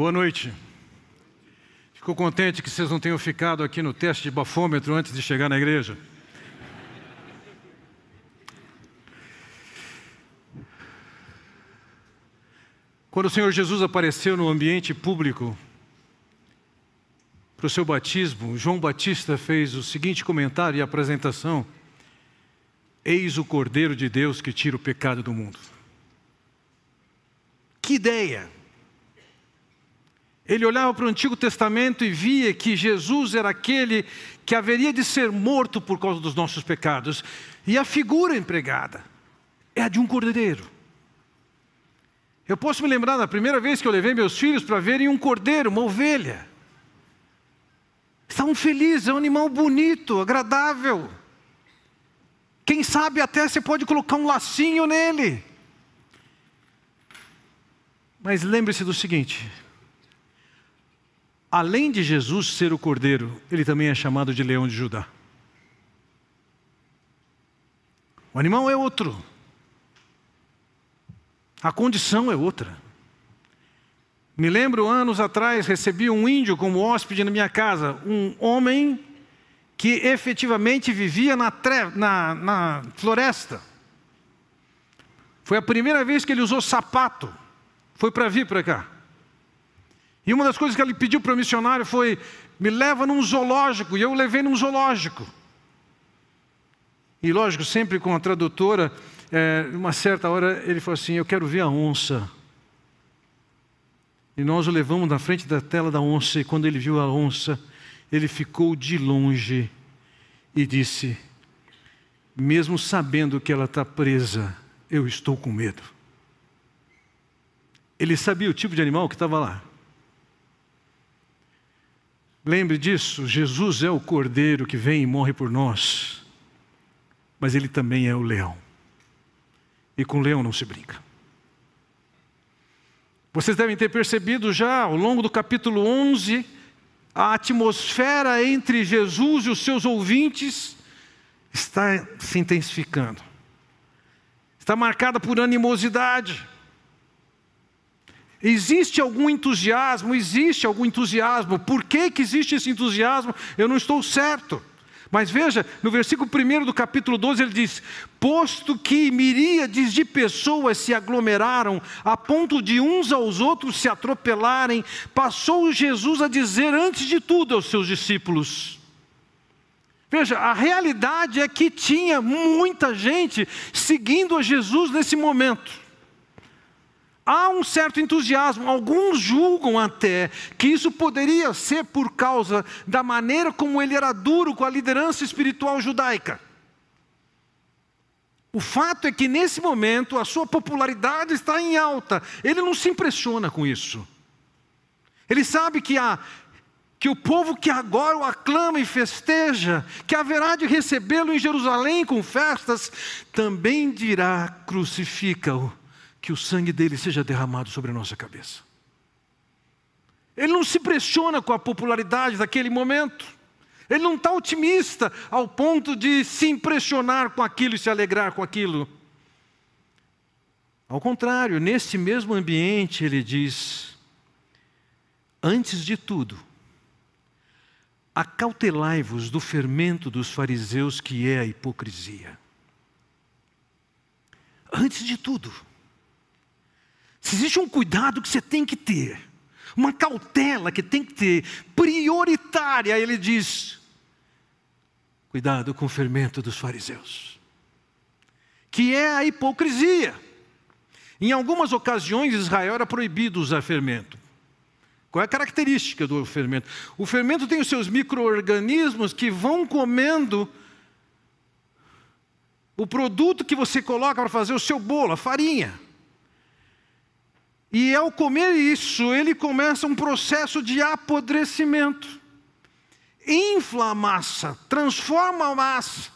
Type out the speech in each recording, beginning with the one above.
Boa noite. Fico contente que vocês não tenham ficado aqui no teste de bafômetro antes de chegar na igreja. Quando o Senhor Jesus apareceu no ambiente público para o seu batismo, João Batista fez o seguinte comentário e apresentação: Eis o Cordeiro de Deus que tira o pecado do mundo. Que ideia! Ele olhava para o Antigo Testamento e via que Jesus era aquele que haveria de ser morto por causa dos nossos pecados. E a figura empregada é a de um cordeiro. Eu posso me lembrar da primeira vez que eu levei meus filhos para verem um cordeiro, uma ovelha. Estavam felizes, é um animal bonito, agradável. Quem sabe até você pode colocar um lacinho nele. Mas lembre-se do seguinte: além de Jesus ser o cordeiro, ele também é chamado de leão de Judá. O animal é outro, a condição é outra. Me lembro anos atrás, recebi um índio como hóspede na minha casa, um homem que efetivamente vivia na, na, na floresta. Foi a primeira vez que ele usou sapato, foi para vir para cá. E uma das coisas que ele pediu para o missionário foi: me leva num zoológico, e eu o levei num zoológico. E lógico, sempre com a tradutora, é, uma certa hora ele falou assim: Eu quero ver a onça. E nós o levamos na frente da tela da onça, e quando ele viu a onça, ele ficou de longe e disse: Mesmo sabendo que ela está presa, eu estou com medo. Ele sabia o tipo de animal que estava lá. Lembre disso, Jesus é o cordeiro que vem e morre por nós, mas ele também é o leão. E com o leão não se brinca. Vocês devem ter percebido já ao longo do capítulo 11, a atmosfera entre Jesus e os seus ouvintes está se intensificando. Está marcada por animosidade. Existe algum entusiasmo? Existe algum entusiasmo. Por que, que existe esse entusiasmo? Eu não estou certo. Mas veja, no versículo 1 do capítulo 12 ele diz: Posto que miríades de pessoas se aglomeraram a ponto de uns aos outros se atropelarem, passou Jesus a dizer antes de tudo aos seus discípulos. Veja, a realidade é que tinha muita gente seguindo a Jesus nesse momento há um certo entusiasmo. Alguns julgam até que isso poderia ser por causa da maneira como ele era duro com a liderança espiritual judaica. O fato é que nesse momento a sua popularidade está em alta. Ele não se impressiona com isso. Ele sabe que há que o povo que agora o aclama e festeja, que haverá de recebê-lo em Jerusalém com festas, também dirá: crucifica-o que o sangue dele seja derramado sobre a nossa cabeça. Ele não se pressiona com a popularidade daquele momento. Ele não está otimista ao ponto de se impressionar com aquilo e se alegrar com aquilo. Ao contrário, nesse mesmo ambiente, ele diz: Antes de tudo, acautelai-vos do fermento dos fariseus, que é a hipocrisia. Antes de tudo, se existe um cuidado que você tem que ter, uma cautela que tem que ter, prioritária, ele diz: cuidado com o fermento dos fariseus, que é a hipocrisia. Em algumas ocasiões, Israel era proibido usar fermento. Qual é a característica do fermento? O fermento tem os seus micro-organismos que vão comendo o produto que você coloca para fazer o seu bolo, a farinha. E ao comer isso, ele começa um processo de apodrecimento. Infla a massa, transforma a massa.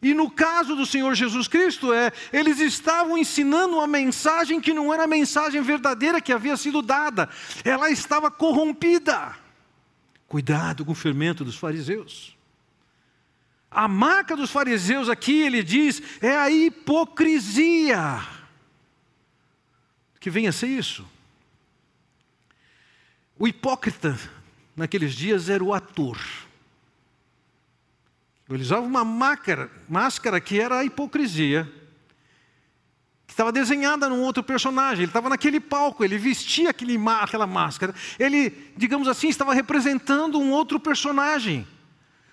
E no caso do Senhor Jesus Cristo, é, eles estavam ensinando uma mensagem que não era a mensagem verdadeira que havia sido dada, ela estava corrompida. Cuidado com o fermento dos fariseus. A marca dos fariseus aqui, ele diz, é a hipocrisia que venha a ser isso. O hipócrita, naqueles dias, era o ator. Ele usava uma máscara, máscara que era a hipocrisia, que estava desenhada num outro personagem. Ele estava naquele palco, ele vestia aquele, aquela máscara. Ele, digamos assim, estava representando um outro personagem.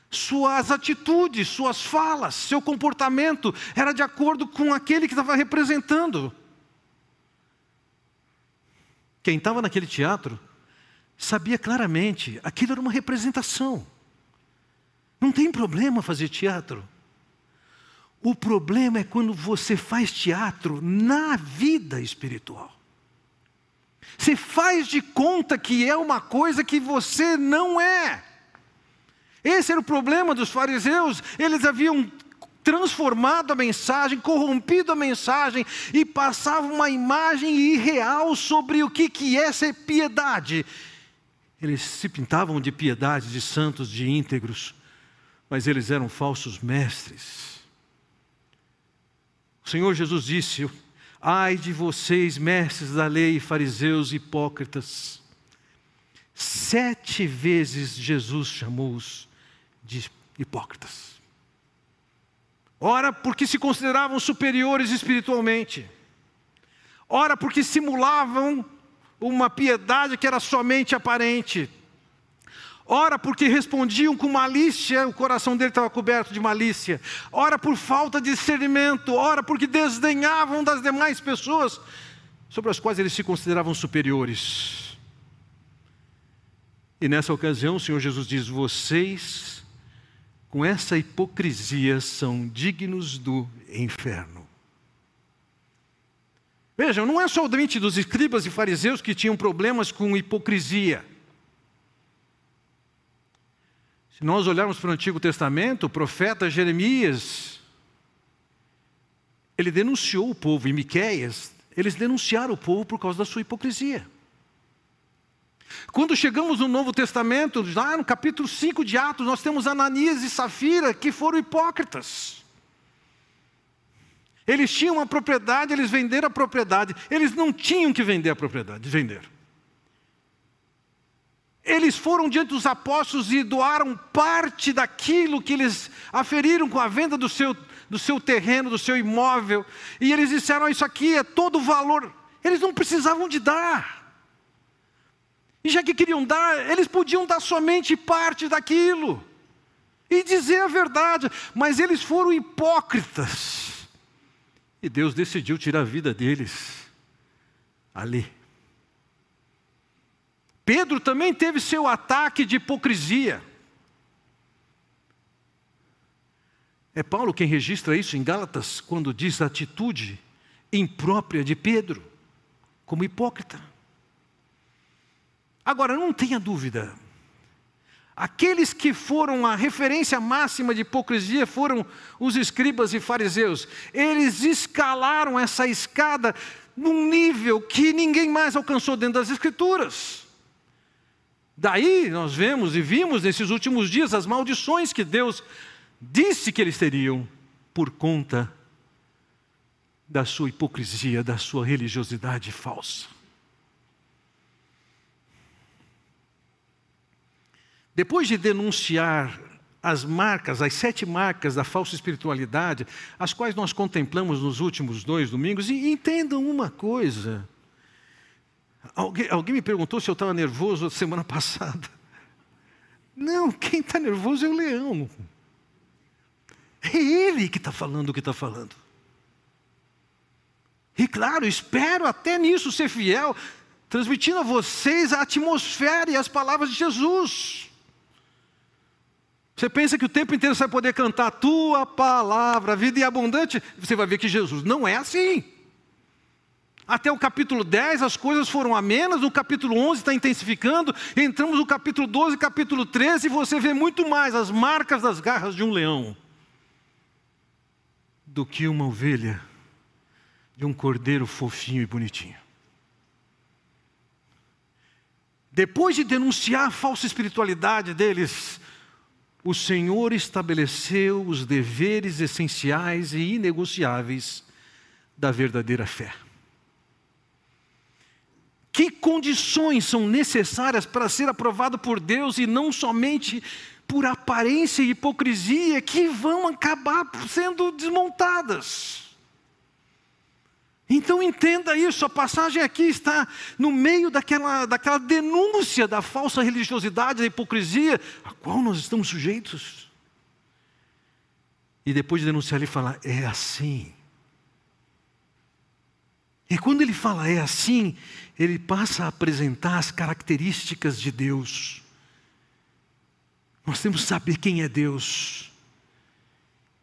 Suas atitudes, suas falas, seu comportamento era de acordo com aquele que estava representando. Quem estava naquele teatro sabia claramente, aquilo era uma representação. Não tem problema fazer teatro. O problema é quando você faz teatro na vida espiritual. Você faz de conta que é uma coisa que você não é. Esse era o problema dos fariseus. Eles haviam transformado a mensagem, corrompido a mensagem e passavam uma imagem irreal sobre o que, que é ser piedade. Eles se pintavam de piedade, de santos, de íntegros mas eles eram falsos mestres. O Senhor Jesus disse: Ai de vocês, mestres da lei, fariseus hipócritas. Sete vezes Jesus chamou-os de hipócritas. Ora, porque se consideravam superiores espiritualmente. Ora, porque simulavam uma piedade que era somente aparente. Ora, porque respondiam com malícia, o coração dele estava coberto de malícia. Ora, por falta de discernimento. Ora, porque desdenhavam das demais pessoas sobre as quais eles se consideravam superiores. E nessa ocasião, o Senhor Jesus diz: Vocês, com essa hipocrisia, são dignos do inferno. Vejam, não é somente dos escribas e fariseus que tinham problemas com hipocrisia. Se nós olharmos para o Antigo Testamento, o profeta Jeremias, ele denunciou o povo, e Miquéias, eles denunciaram o povo por causa da sua hipocrisia. Quando chegamos no Novo Testamento, lá no capítulo 5 de Atos, nós temos Ananias e Safira que foram hipócritas. Eles tinham uma propriedade, eles venderam a propriedade. Eles não tinham que vender a propriedade, vender. Eles foram diante dos apóstolos e doaram parte daquilo que eles aferiram com a venda do seu, do seu terreno, do seu imóvel. E eles disseram: Isso aqui é todo o valor. Eles não precisavam de dar. E já que queriam dar, eles podiam dar somente parte daquilo. E dizer a verdade. Mas eles foram hipócritas. E Deus decidiu tirar a vida deles ali. Pedro também teve seu ataque de hipocrisia. É Paulo quem registra isso em Gálatas, quando diz a atitude imprópria de Pedro, como hipócrita. Agora, não tenha dúvida, aqueles que foram a referência máxima de hipocrisia foram os escribas e fariseus. Eles escalaram essa escada num nível que ninguém mais alcançou dentro das Escrituras. Daí nós vemos e vimos nesses últimos dias as maldições que Deus disse que eles teriam por conta da sua hipocrisia, da sua religiosidade falsa. Depois de denunciar as marcas, as sete marcas da falsa espiritualidade, as quais nós contemplamos nos últimos dois domingos, e entendam uma coisa: Alguém, alguém me perguntou se eu estava nervoso semana passada. Não, quem está nervoso é o leão. É ele que está falando o que está falando. E claro, espero até nisso ser fiel, transmitindo a vocês a atmosfera e as palavras de Jesus. Você pensa que o tempo inteiro você vai poder cantar tua palavra, vida e abundante? Você vai ver que Jesus não é assim. Até o capítulo 10 as coisas foram amenas, no capítulo 11 está intensificando, entramos no capítulo 12, capítulo 13 e você vê muito mais as marcas das garras de um leão do que uma ovelha de um cordeiro fofinho e bonitinho. Depois de denunciar a falsa espiritualidade deles, o Senhor estabeleceu os deveres essenciais e inegociáveis da verdadeira fé. Que condições são necessárias para ser aprovado por Deus e não somente por aparência e hipocrisia que vão acabar sendo desmontadas? Então entenda isso, a passagem aqui está no meio daquela, daquela denúncia da falsa religiosidade, da hipocrisia, a qual nós estamos sujeitos. E depois de denunciar, ele fala: é assim. E quando ele fala é assim, ele passa a apresentar as características de Deus. Nós temos que saber quem é Deus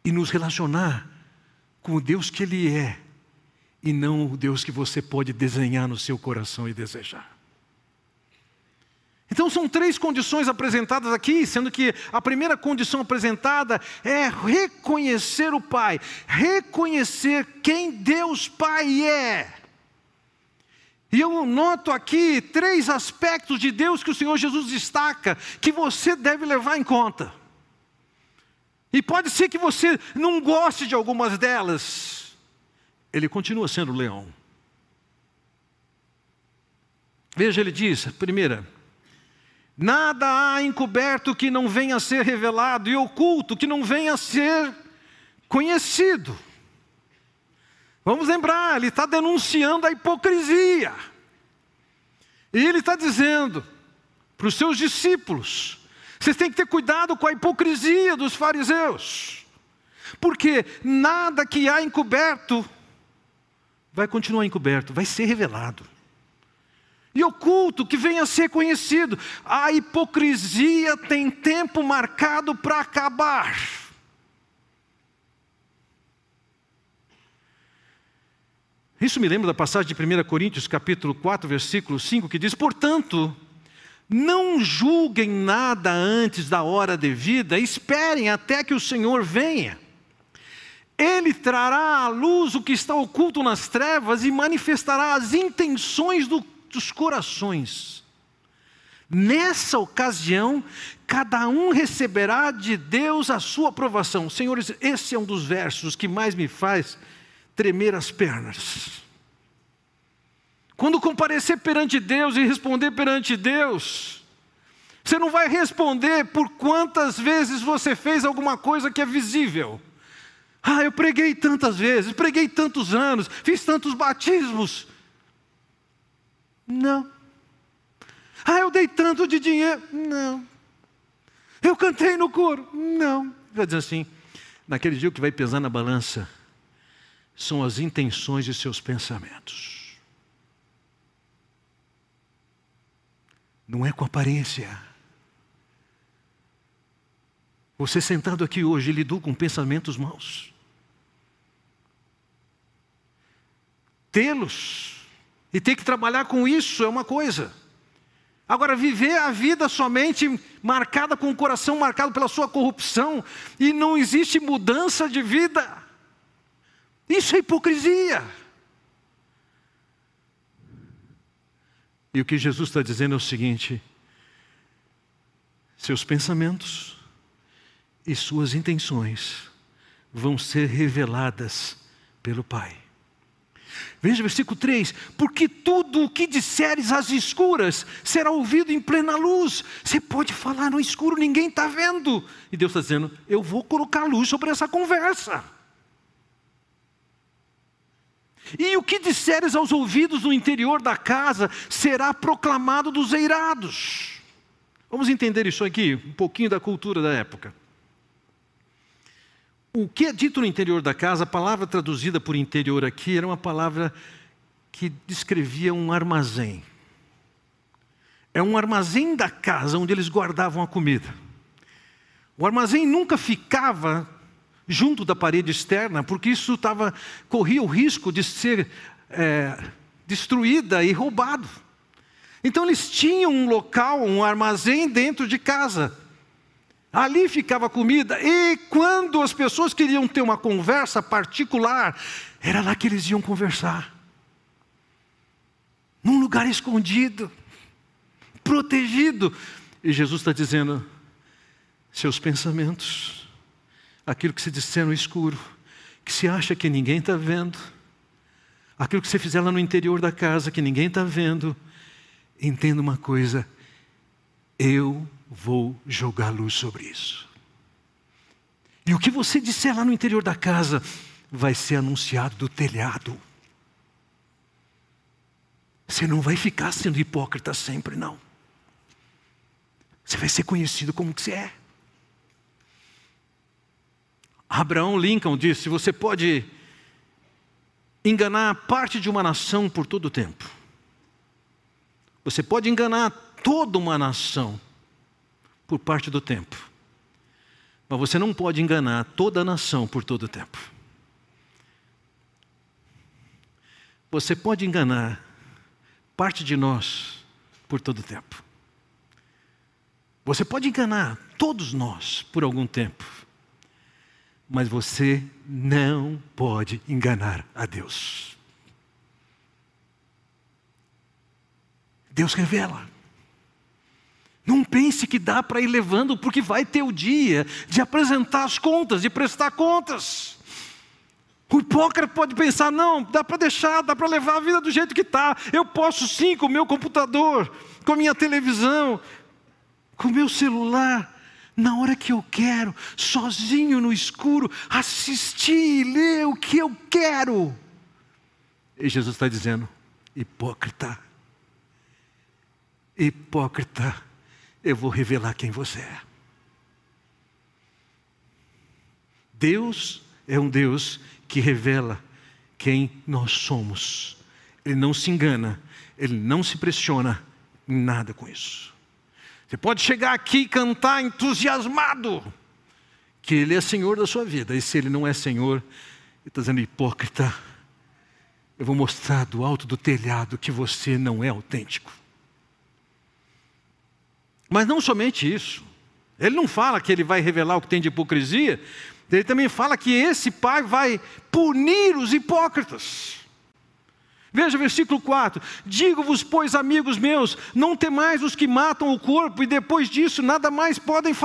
e nos relacionar com o Deus que Ele é e não o Deus que você pode desenhar no seu coração e desejar. Então são três condições apresentadas aqui, sendo que a primeira condição apresentada é reconhecer o Pai, reconhecer quem Deus Pai é. E eu noto aqui três aspectos de Deus que o Senhor Jesus destaca, que você deve levar em conta. E pode ser que você não goste de algumas delas, ele continua sendo leão. Veja, ele diz, primeira, Nada há encoberto que não venha a ser revelado, e oculto que não venha a ser conhecido. Vamos lembrar, ele está denunciando a hipocrisia. E ele está dizendo para os seus discípulos: vocês têm que ter cuidado com a hipocrisia dos fariseus, porque nada que há encoberto vai continuar encoberto, vai ser revelado e oculto que venha a ser conhecido. A hipocrisia tem tempo marcado para acabar. Isso me lembra da passagem de 1 Coríntios, capítulo 4, versículo 5, que diz: Portanto, não julguem nada antes da hora devida, esperem até que o Senhor venha. Ele trará à luz o que está oculto nas trevas e manifestará as intenções do dos corações. Nessa ocasião, cada um receberá de Deus a sua aprovação. Senhores, esse é um dos versos que mais me faz tremer as pernas. Quando comparecer perante Deus e responder perante Deus, você não vai responder por quantas vezes você fez alguma coisa que é visível. Ah, eu preguei tantas vezes, preguei tantos anos, fiz tantos batismos. Não. Ah, eu dei tanto de dinheiro. Não. Eu cantei no coro. Não. Vai dizer assim, naquele dia o que vai pesar na balança são as intenções de seus pensamentos. Não é com aparência. Você sentado aqui hoje lidou com pensamentos maus. Tê-los e ter que trabalhar com isso é uma coisa. Agora, viver a vida somente marcada com o coração marcado pela sua corrupção e não existe mudança de vida, isso é hipocrisia. E o que Jesus está dizendo é o seguinte: seus pensamentos e suas intenções vão ser reveladas pelo Pai. Veja o versículo 3: Porque tudo o que disseres às escuras será ouvido em plena luz. Você pode falar no escuro, ninguém está vendo. E Deus está dizendo: Eu vou colocar luz sobre essa conversa. E o que disseres aos ouvidos no interior da casa será proclamado dos eirados. Vamos entender isso aqui, um pouquinho da cultura da época. O que é dito no interior da casa, a palavra traduzida por interior aqui, era uma palavra que descrevia um armazém. É um armazém da casa onde eles guardavam a comida. O armazém nunca ficava junto da parede externa, porque isso tava, corria o risco de ser é, destruída e roubado. Então eles tinham um local, um armazém dentro de casa. Ali ficava comida, e quando as pessoas queriam ter uma conversa particular, era lá que eles iam conversar. Num lugar escondido, protegido. E Jesus está dizendo: seus pensamentos, aquilo que se disser no escuro, que se acha que ninguém está vendo, aquilo que você fizer lá no interior da casa que ninguém está vendo, entenda uma coisa: eu vou jogar luz sobre isso. E o que você disser lá no interior da casa vai ser anunciado do telhado. Você não vai ficar sendo hipócrita sempre, não. Você vai ser conhecido como que você é. Abraão Lincoln disse: você pode enganar parte de uma nação por todo o tempo. Você pode enganar toda uma nação por parte do tempo. Mas você não pode enganar toda a nação por todo o tempo. Você pode enganar parte de nós por todo o tempo. Você pode enganar todos nós por algum tempo mas você não pode enganar a Deus. Deus revela. Não pense que dá para ir levando, porque vai ter o dia de apresentar as contas, de prestar contas. O hipócrita pode pensar: não, dá para deixar, dá para levar a vida do jeito que está. Eu posso sim com o meu computador, com a minha televisão, com o meu celular na hora que eu quero, sozinho no escuro, assistir e ler o que eu quero. E Jesus está dizendo: hipócrita, hipócrita, eu vou revelar quem você é. Deus é um Deus que revela quem nós somos. Ele não se engana, ele não se pressiona em nada com isso. Você pode chegar aqui e cantar entusiasmado que Ele é Senhor da sua vida. E se Ele não é Senhor, Ele está dizendo, hipócrita, eu vou mostrar do alto do telhado que você não é autêntico. Mas não somente isso. Ele não fala que ele vai revelar o que tem de hipocrisia, ele também fala que esse pai vai punir os hipócritas. Veja versículo 4: Digo-vos, pois, amigos meus, não temais os que matam o corpo e depois disso nada mais podem fazer.